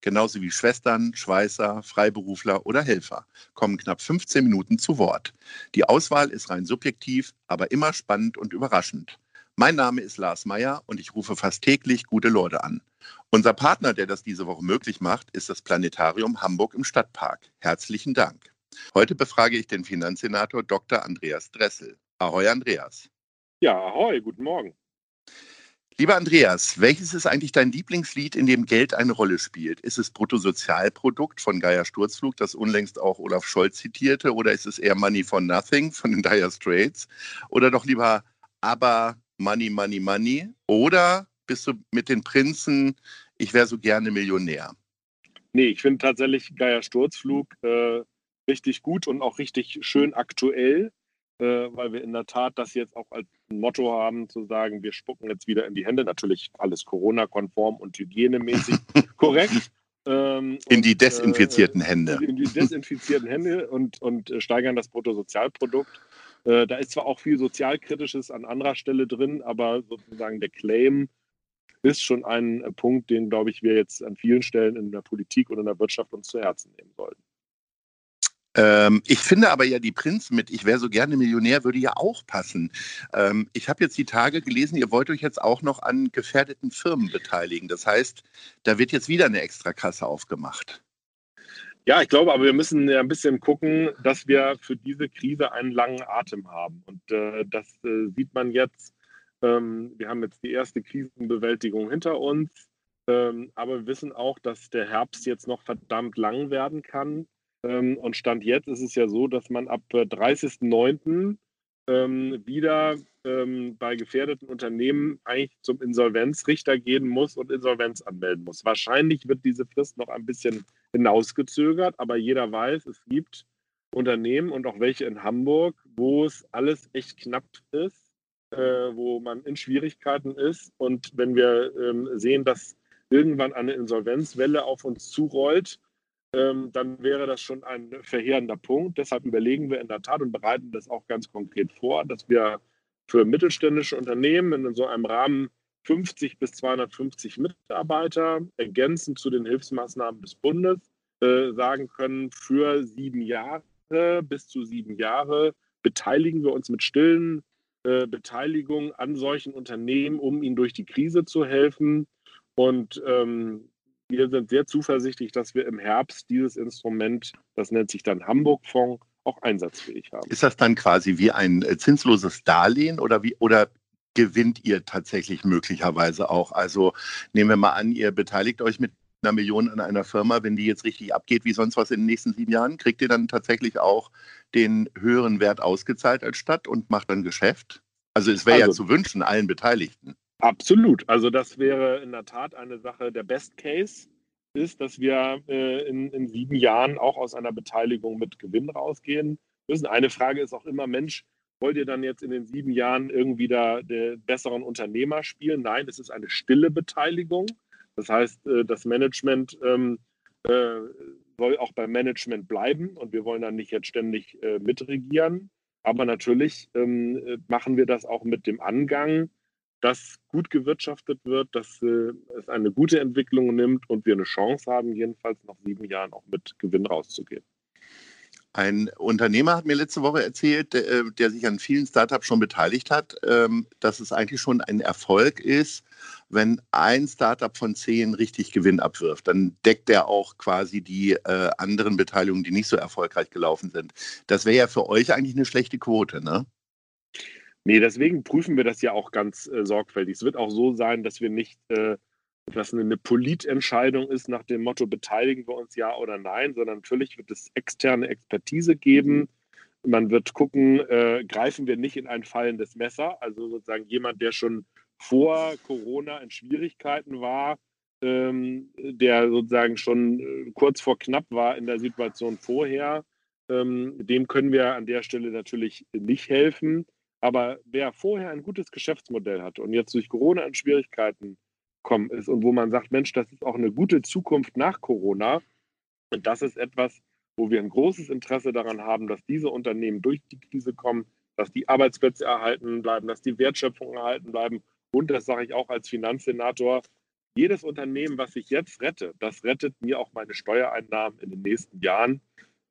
genauso wie Schwestern, Schweißer, Freiberufler oder Helfer, kommen knapp 15 Minuten zu Wort. Die Auswahl ist rein subjektiv, aber immer spannend und überraschend. Mein Name ist Lars Meyer und ich rufe fast täglich gute Leute an. Unser Partner, der das diese Woche möglich macht, ist das Planetarium Hamburg im Stadtpark. Herzlichen Dank. Heute befrage ich den Finanzsenator Dr. Andreas Dressel. Ahoi, Andreas. Ja, ahoi, guten Morgen. Lieber Andreas, welches ist eigentlich dein Lieblingslied, in dem Geld eine Rolle spielt? Ist es Bruttosozialprodukt von Geier Sturzflug, das unlängst auch Olaf Scholz zitierte, oder ist es eher Money for Nothing von den Dire Straits? Oder doch lieber Aber Money, Money, Money? Oder bist du mit den Prinzen, ich wäre so gerne Millionär? Nee, ich finde tatsächlich Geier Sturzflug äh, richtig gut und auch richtig schön aktuell weil wir in der Tat das jetzt auch als Motto haben, zu sagen, wir spucken jetzt wieder in die Hände. Natürlich alles Corona-konform und hygienemäßig korrekt. Ähm, in die äh, desinfizierten äh, Hände. In die desinfizierten Hände und, und äh, steigern das Bruttosozialprodukt. Äh, da ist zwar auch viel Sozialkritisches an anderer Stelle drin, aber sozusagen der Claim ist schon ein Punkt, den, glaube ich, wir jetzt an vielen Stellen in der Politik und in der Wirtschaft uns zu Herzen nehmen sollten. Ähm, ich finde aber ja, die Prinz mit Ich wäre so gerne Millionär würde ja auch passen. Ähm, ich habe jetzt die Tage gelesen, ihr wollt euch jetzt auch noch an gefährdeten Firmen beteiligen. Das heißt, da wird jetzt wieder eine Extrakasse aufgemacht. Ja, ich glaube, aber wir müssen ja ein bisschen gucken, dass wir für diese Krise einen langen Atem haben. Und äh, das äh, sieht man jetzt. Ähm, wir haben jetzt die erste Krisenbewältigung hinter uns. Ähm, aber wir wissen auch, dass der Herbst jetzt noch verdammt lang werden kann. Ähm, und Stand jetzt ist es ja so, dass man ab 30.09. Äh, ähm, wieder ähm, bei gefährdeten Unternehmen eigentlich zum Insolvenzrichter gehen muss und Insolvenz anmelden muss. Wahrscheinlich wird diese Frist noch ein bisschen hinausgezögert, aber jeder weiß, es gibt Unternehmen und auch welche in Hamburg, wo es alles echt knapp ist, äh, wo man in Schwierigkeiten ist. Und wenn wir ähm, sehen, dass irgendwann eine Insolvenzwelle auf uns zurollt, ähm, dann wäre das schon ein verheerender Punkt. Deshalb überlegen wir in der Tat und bereiten das auch ganz konkret vor, dass wir für mittelständische Unternehmen in so einem Rahmen 50 bis 250 Mitarbeiter ergänzend zu den Hilfsmaßnahmen des Bundes äh, sagen können, für sieben Jahre, bis zu sieben Jahre beteiligen wir uns mit stillen äh, Beteiligungen an solchen Unternehmen, um ihnen durch die Krise zu helfen. Und ähm, wir sind sehr zuversichtlich, dass wir im Herbst dieses Instrument, das nennt sich dann Hamburg-Fonds, auch einsatzfähig haben. Ist das dann quasi wie ein äh, zinsloses Darlehen oder wie oder gewinnt ihr tatsächlich möglicherweise auch? Also nehmen wir mal an, ihr beteiligt euch mit einer Million an einer Firma, wenn die jetzt richtig abgeht wie sonst was in den nächsten sieben Jahren, kriegt ihr dann tatsächlich auch den höheren Wert ausgezahlt als Stadt und macht dann Geschäft? Also es wäre also, ja zu wünschen, allen Beteiligten. Absolut. Also das wäre in der Tat eine Sache. Der Best Case ist, dass wir äh, in, in, sieben Jahren auch aus einer Beteiligung mit Gewinn rausgehen müssen. Eine Frage ist auch immer, Mensch, wollt ihr dann jetzt in den sieben Jahren irgendwie da den besseren Unternehmer spielen? Nein, es ist eine stille Beteiligung. Das heißt, äh, das Management ähm, äh, soll auch beim Management bleiben und wir wollen dann nicht jetzt ständig äh, mitregieren. Aber natürlich ähm, äh, machen wir das auch mit dem Angang, dass gut gewirtschaftet wird, dass äh, es eine gute Entwicklung nimmt und wir eine Chance haben, jedenfalls nach sieben Jahren auch mit Gewinn rauszugehen. Ein Unternehmer hat mir letzte Woche erzählt, der, äh, der sich an vielen Startups schon beteiligt hat, ähm, dass es eigentlich schon ein Erfolg ist, wenn ein Startup von zehn richtig Gewinn abwirft. Dann deckt er auch quasi die äh, anderen Beteiligungen, die nicht so erfolgreich gelaufen sind. Das wäre ja für euch eigentlich eine schlechte Quote, ne? Nee, deswegen prüfen wir das ja auch ganz äh, sorgfältig. Es wird auch so sein, dass wir nicht, äh, dass eine, eine Politentscheidung ist nach dem Motto, beteiligen wir uns ja oder nein, sondern natürlich wird es externe Expertise geben. Man wird gucken, äh, greifen wir nicht in ein fallendes Messer. Also sozusagen jemand, der schon vor Corona in Schwierigkeiten war, ähm, der sozusagen schon äh, kurz vor knapp war in der Situation vorher, Ähm, dem können wir an der Stelle natürlich nicht helfen. Aber wer vorher ein gutes Geschäftsmodell hatte und jetzt durch Corona in Schwierigkeiten kommen ist und wo man sagt, Mensch, das ist auch eine gute Zukunft nach Corona, und das ist etwas, wo wir ein großes Interesse daran haben, dass diese Unternehmen durch die Krise kommen, dass die Arbeitsplätze erhalten bleiben, dass die Wertschöpfung erhalten bleiben. Und das sage ich auch als Finanzsenator, jedes Unternehmen, was ich jetzt rette, das rettet mir auch meine Steuereinnahmen in den nächsten Jahren.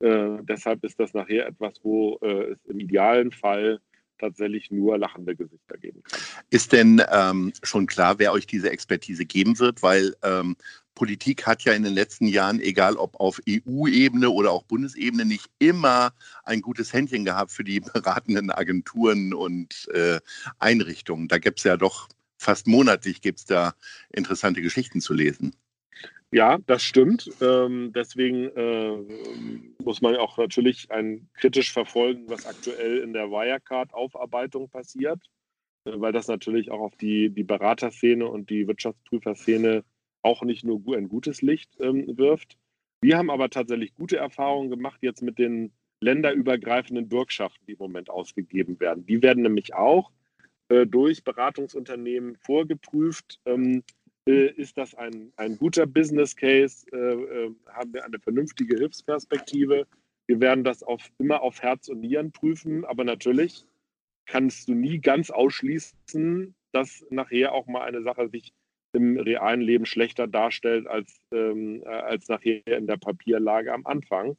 Äh, deshalb ist das nachher etwas, wo äh, es im idealen Fall tatsächlich nur lachende Gesichter geben kann. Ist denn ähm, schon klar, wer euch diese Expertise geben wird? Weil ähm, Politik hat ja in den letzten Jahren, egal ob auf EU-Ebene oder auch Bundesebene, nicht immer ein gutes Händchen gehabt für die beratenden Agenturen und äh, Einrichtungen. Da gibt es ja doch fast monatlich gibt's da interessante Geschichten zu lesen. Ja, das stimmt. Ähm, deswegen äh, muss man auch natürlich ein, kritisch verfolgen, was aktuell in der Wirecard-Aufarbeitung passiert, äh, weil das natürlich auch auf die, die Beraterszene und die Wirtschaftsprüferszene auch nicht nur ein gutes Licht ähm, wirft. Wir haben aber tatsächlich gute Erfahrungen gemacht jetzt mit den länderübergreifenden Bürgschaften, die im Moment ausgegeben werden. Die werden nämlich auch äh, durch Beratungsunternehmen vorgeprüft. Ähm, äh, ist das ein, ein guter Business Case? Äh, äh, haben wir eine vernünftige Hilfsperspektive? Wir werden das auf, immer auf Herz und Nieren prüfen, aber natürlich kannst du nie ganz ausschließen, dass nachher auch mal eine Sache sich im realen Leben schlechter darstellt als, ähm, äh, als nachher in der Papierlage am Anfang.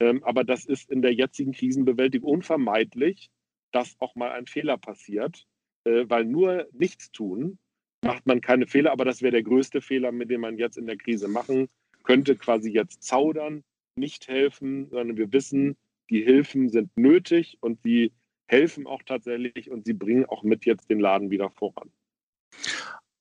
Ähm, aber das ist in der jetzigen Krisenbewältigung unvermeidlich, dass auch mal ein Fehler passiert, äh, weil nur nichts tun macht man keine Fehler, aber das wäre der größte Fehler, mit dem man jetzt in der Krise machen könnte, quasi jetzt zaudern, nicht helfen, sondern wir wissen, die Hilfen sind nötig und sie helfen auch tatsächlich und sie bringen auch mit jetzt den Laden wieder voran.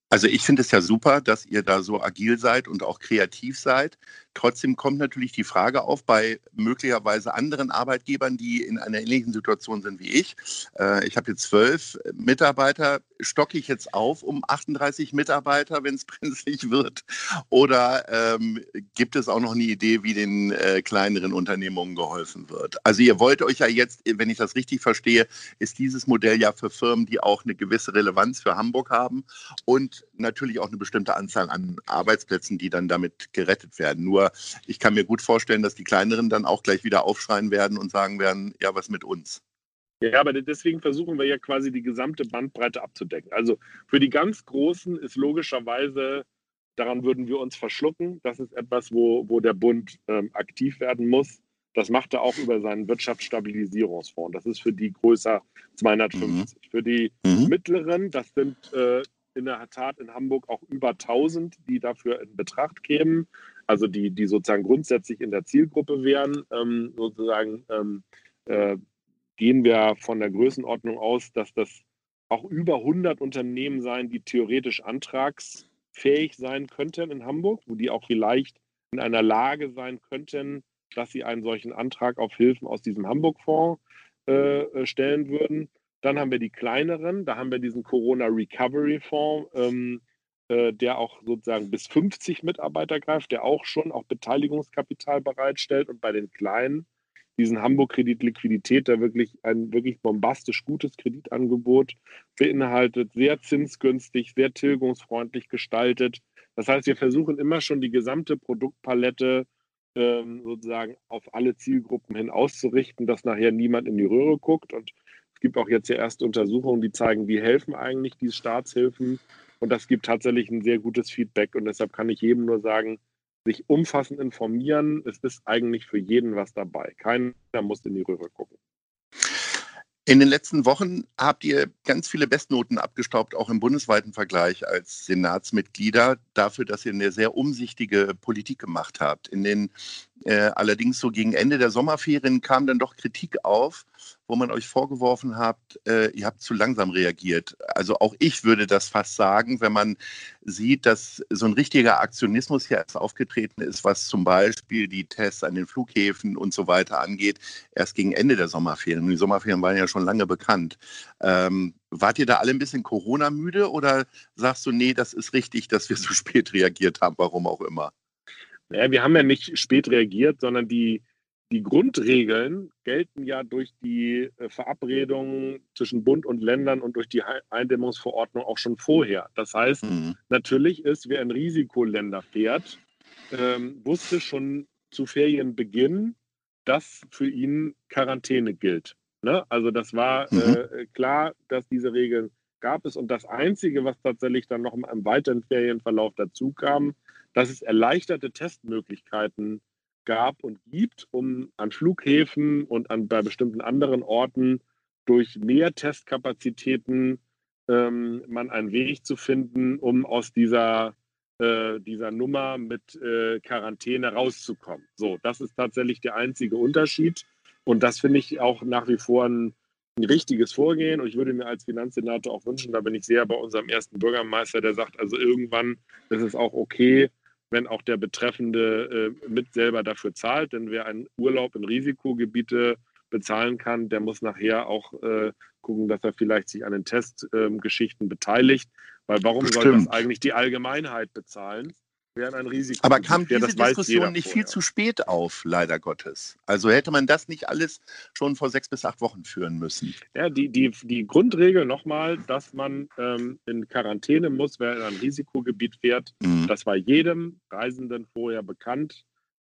Also ich finde es ja super, dass ihr da so agil seid und auch kreativ seid. Trotzdem kommt natürlich die Frage auf bei möglicherweise anderen Arbeitgebern, die in einer ähnlichen Situation sind wie ich. Äh, ich habe jetzt zwölf Mitarbeiter. Stocke ich jetzt auf um 38 Mitarbeiter, wenn es brenzlig wird? Oder ähm, gibt es auch noch eine Idee, wie den äh, kleineren Unternehmungen geholfen wird? Also ihr wollt euch ja jetzt, wenn ich das richtig verstehe, ist dieses Modell ja für Firmen, die auch eine gewisse Relevanz für Hamburg haben und natürlich auch eine bestimmte Anzahl an Arbeitsplätzen, die dann damit gerettet werden. Nur ich kann mir gut vorstellen, dass die kleineren dann auch gleich wieder aufschreien werden und sagen werden, ja, was mit uns? Ja, aber deswegen versuchen wir ja quasi die gesamte Bandbreite abzudecken. Also für die ganz Großen ist logischerweise, daran würden wir uns verschlucken. Das ist etwas, wo, wo der Bund ähm, aktiv werden muss. Das macht er auch über seinen Wirtschaftsstabilisierungsfonds. Das ist für die größer 250. Mhm. Für die mhm. mittleren, das sind äh, in der Tat in Hamburg auch über 1000, die dafür in Betracht kämen, also die, die sozusagen grundsätzlich in der Zielgruppe wären. Ähm, sozusagen ähm, äh, gehen wir von der Größenordnung aus, dass das auch über 100 Unternehmen sein, die theoretisch antragsfähig sein könnten in Hamburg, wo die auch vielleicht in einer Lage sein könnten, dass sie einen solchen Antrag auf Hilfen aus diesem Hamburg-Fonds äh, äh stellen würden. Dann haben wir die kleineren, da haben wir diesen Corona Recovery Fonds, ähm, äh, der auch sozusagen bis 50 Mitarbeiter greift, der auch schon auch Beteiligungskapital bereitstellt und bei den kleinen diesen Hamburg-Kredit Liquidität, der wirklich ein wirklich bombastisch gutes Kreditangebot beinhaltet, sehr zinsgünstig, sehr tilgungsfreundlich gestaltet. Das heißt, wir versuchen immer schon die gesamte Produktpalette ähm, sozusagen auf alle Zielgruppen hin auszurichten, dass nachher niemand in die Röhre guckt und es gibt auch jetzt ja erste Untersuchungen, die zeigen, wie helfen eigentlich diese Staatshilfen. Und das gibt tatsächlich ein sehr gutes Feedback. Und deshalb kann ich jedem nur sagen, sich umfassend informieren. Es ist eigentlich für jeden was dabei. Keiner muss in die Röhre gucken. In den letzten Wochen habt ihr ganz viele Bestnoten abgestaubt, auch im bundesweiten Vergleich als Senatsmitglieder, dafür, dass ihr eine sehr umsichtige Politik gemacht habt. In den äh, allerdings so gegen Ende der Sommerferien kam dann doch Kritik auf, wo man euch vorgeworfen habt, äh, ihr habt zu langsam reagiert. Also auch ich würde das fast sagen, wenn man sieht, dass so ein richtiger Aktionismus hier erst aufgetreten ist, was zum Beispiel die Tests an den Flughäfen und so weiter angeht, erst gegen Ende der Sommerferien. Die Sommerferien waren ja schon lange bekannt. Ähm, wart ihr da alle ein bisschen Corona-müde oder sagst du, nee, das ist richtig, dass wir so spät reagiert haben, warum auch immer? Naja, wir haben ja nicht spät reagiert, sondern die, die Grundregeln gelten ja durch die äh, Verabredungen zwischen Bund und Ländern und durch die Eindämmungsverordnung auch schon vorher. Das heißt, mhm. natürlich ist, wer in Risikoländer fährt, ähm, wusste schon zu Ferienbeginn, dass für ihn Quarantäne gilt. Ne? Also das war mhm. äh, klar, dass diese Regeln gab es. Und das Einzige, was tatsächlich dann noch im weiteren Ferienverlauf dazu kam, dass es erleichterte Testmöglichkeiten gab und gibt, um an Flughäfen und an, bei bestimmten anderen Orten durch mehr Testkapazitäten ähm, man einen Weg zu finden, um aus dieser, äh, dieser Nummer mit äh, Quarantäne rauszukommen. So, das ist tatsächlich der einzige Unterschied. Und das finde ich auch nach wie vor ein, ein richtiges Vorgehen. Und ich würde mir als Finanzsenator auch wünschen, da bin ich sehr bei unserem ersten Bürgermeister, der sagt, also irgendwann ist es auch okay, wenn auch der Betreffende äh, mit selber dafür zahlt. Denn wer einen Urlaub in Risikogebiete bezahlen kann, der muss nachher auch äh, gucken, dass er vielleicht sich an den Testgeschichten ähm, beteiligt. Weil warum Bestimmt. soll das eigentlich die Allgemeinheit bezahlen? Wären ein Risiko. Aber kam diese das Diskussion nicht viel zu spät auf, leider Gottes? Also hätte man das nicht alles schon vor sechs bis acht Wochen führen müssen? Ja, die, die, die Grundregel nochmal, dass man ähm, in Quarantäne muss, wer in ein Risikogebiet fährt, mhm. das war jedem Reisenden vorher bekannt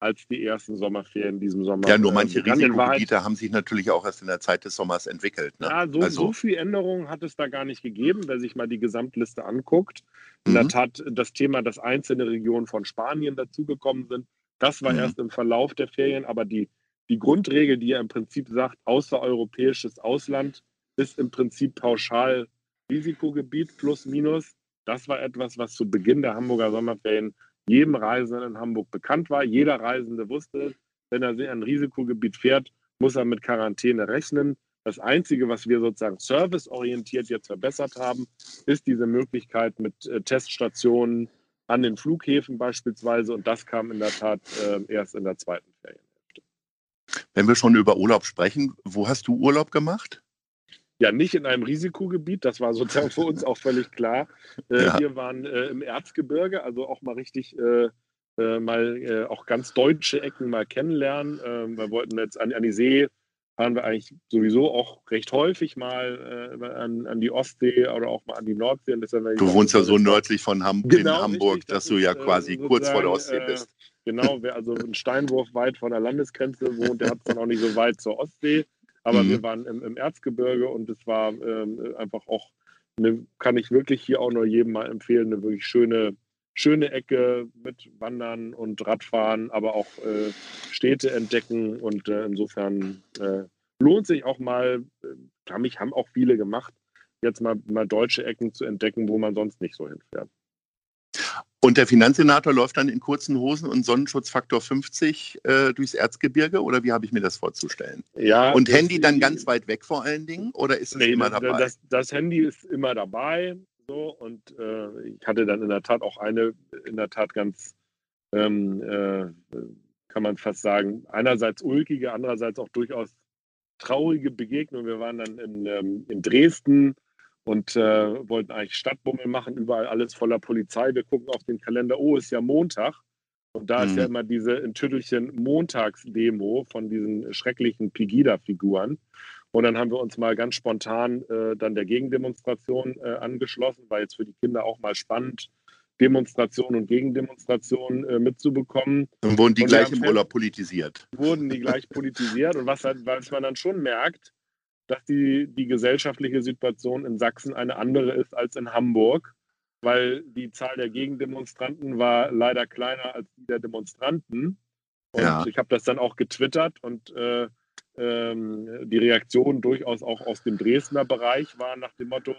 als die ersten Sommerferien in diesem Sommer. Ja, nur manche äh, Risikogebiete haben sich natürlich auch erst in der Zeit des Sommers entwickelt. Ne? Ja, so, also, so viel Änderungen hat es da gar nicht gegeben, wer sich mal die Gesamtliste anguckt. In mhm. der Tat das Thema, dass einzelne Regionen von Spanien dazugekommen sind, das war mhm. erst im Verlauf der Ferien, aber die, die Grundregel, die ja im Prinzip sagt, außereuropäisches Ausland ist im Prinzip pauschal Risikogebiet plus minus. Das war etwas, was zu Beginn der Hamburger Sommerferien jedem Reisenden in Hamburg bekannt war. Jeder Reisende wusste, wenn er in ein Risikogebiet fährt, muss er mit Quarantäne rechnen. Das Einzige, was wir sozusagen serviceorientiert jetzt verbessert haben, ist diese Möglichkeit mit äh, Teststationen an den Flughäfen beispielsweise. Und das kam in der Tat äh, erst in der zweiten Ferienhälfte. Wenn wir schon über Urlaub sprechen, wo hast du Urlaub gemacht? Ja nicht in einem Risikogebiet, das war sozusagen für uns auch völlig klar. Äh, ja. Wir waren äh, im Erzgebirge, also auch mal richtig äh, äh mal äh, auch ganz deutsche Ecken mal kennenlernen. Ähm, wir wollten jetzt an, an, die See, fahren wir eigentlich sowieso auch recht häufig mal äh, an, an, die Ostsee oder auch mal an die Nordsee. du wohnst ja so nördlich von Ham genau, in Hamburg, richtig, dass das du ja quasi kurz vor der Ostsee bist. Genau, wer also einen Steinwurf weit von der Landesgrenze wohnt, der hat es dann auch nicht so weit zur Ostsee. Aber mhm. wir waren im, im, Erzgebirge und es war ähm, einfach auch, eine, kann ich wirklich hier auch nur jedem mal empfehlen, eine wirklich schöne, schöne Ecke mit Wandern und Radfahren, aber auch äh, Städte entdecken. Und äh, insofern äh, lohnt sich auch mal, äh, haben auch viele gemacht, jetzt mal, mal deutsche Ecken zu entdecken, wo man sonst nicht so hinfährt. Und der Finanzsenator läuft dann in kurzen Hosen und Sonnenschutzfaktor 50 äh, durchs Erzgebirge oder wie habe ich mir das vorzustellen? Ja. Und Handy dann ganz weit weg vor allen Dingen oder ist es nee, immer dabei? Das, das, Handy ist immer dabei. So, und äh, ich hatte dann in der Tat auch eine, in der Tat ganz, ähm, äh, kann man fast sagen, einerseits ulkige, andererseits auch durchaus traurige Begegnung. Wir waren dann in, ähm, in Dresden und äh, wollten eigentlich Stadtbummel machen, überall alles voller Polizei. Wir gucken auf den Kalender, oh, ist ja Montag. Und da mhm. ist ja mhm. immer diese in Tüttelchen Montagsdemo von diesen schrecklichen Pegida-Figuren. Und dann haben wir uns mal ganz spontan äh, dann der Gegendemonstration äh, angeschlossen, war jetzt für die Kinder auch mal spannend, Demonstration und Gegendemonstration äh, mitzubekommen. Und wurden die und gleich im Urlaub politisiert? Wurden die gleich politisiert. Und was, halt, was man dann schon merkt, dass die, die gesellschaftliche Situation in Sachsen eine andere ist als in Hamburg, weil die Zahl der Gegendemonstranten war leider kleiner als die der Demonstranten. Und ja. ich habe das dann auch getwittert und äh, ähm, die Reaktion durchaus auch aus dem Dresdner Bereich war nach dem Motto,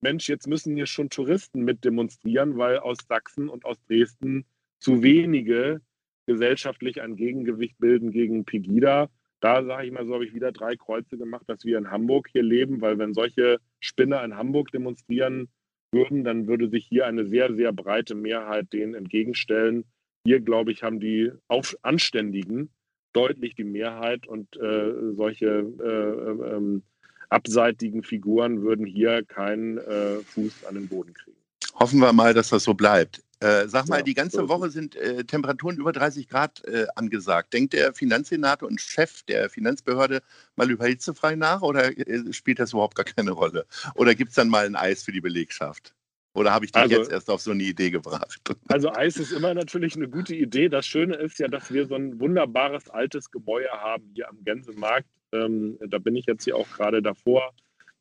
Mensch, jetzt müssen hier schon Touristen mit demonstrieren, weil aus Sachsen und aus Dresden zu wenige gesellschaftlich ein Gegengewicht bilden gegen Pegida da sage ich mal, so habe ich wieder drei Kreuze gemacht, dass wir in Hamburg hier leben, weil wenn solche Spinner in Hamburg demonstrieren würden, dann würde sich hier eine sehr, sehr breite Mehrheit denen entgegenstellen. Hier, glaube ich, haben die Auf Anständigen deutlich die Mehrheit und äh, solche äh, ähm, abseitigen Figuren würden hier keinen äh, Fuß an den Boden kriegen. Hoffen wir mal, dass das so bleibt. Äh, sag mal, Ja, die ganze Woche sind äh, Temperaturen über 30 Grad äh, angesagt. Denkt der Finanzsenator und Chef der Finanzbehörde mal über hitzefrei nach oder äh, spielt das überhaupt gar keine Rolle? Oder gibt es dann mal ein Eis für die Belegschaft? Oder habe ich dich Also- jetzt erst auf so eine Idee gebracht? Also Eis ist immer natürlich eine gute Idee. Das Schöne ist ja, dass wir so ein wunderbares altes Gemäuer haben hier am Gänsemarkt. Ähm, da bin ich jetzt hier auch gerade davor.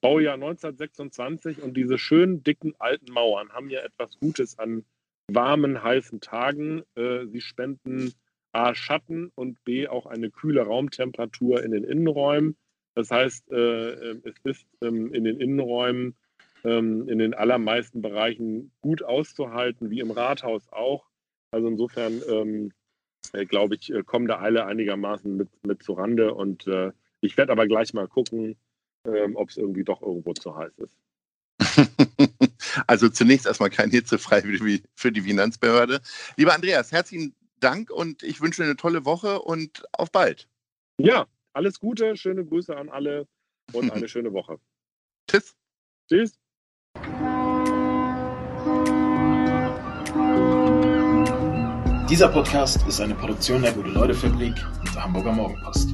Baujahr 1926 und diese schönen dicken alten Mauern haben ja etwas Gutes an warmen, heißen Tagen. Äh, sie spenden A Schatten und B auch eine kühle Raumtemperatur in den Innenräumen. Das heißt, äh, äh, es ist ähm, in den Innenräumen ähm, in den allermeisten Bereichen gut auszuhalten, wie im Rathaus auch. Also insofern ähm, äh, glaube ich, äh, kommen da alle einigermaßen mit, mit zurande und äh, ich werde aber gleich mal gucken, ähm, ob es irgendwie doch irgendwo zu heiß ist. Also zunächst erstmal kein hitzefrei für die, Finanzbehörde. Lieber Andreas, herzlichen Dank und ich wünsche eine tolle Woche und auf bald. Ja, alles Gute, schöne Grüße an alle und eine schöne Woche. Tschüss. Tschüss. Dieser Podcast ist eine Produktion der Gute-Leute-Fabrik und der Hamburger Morgenpost.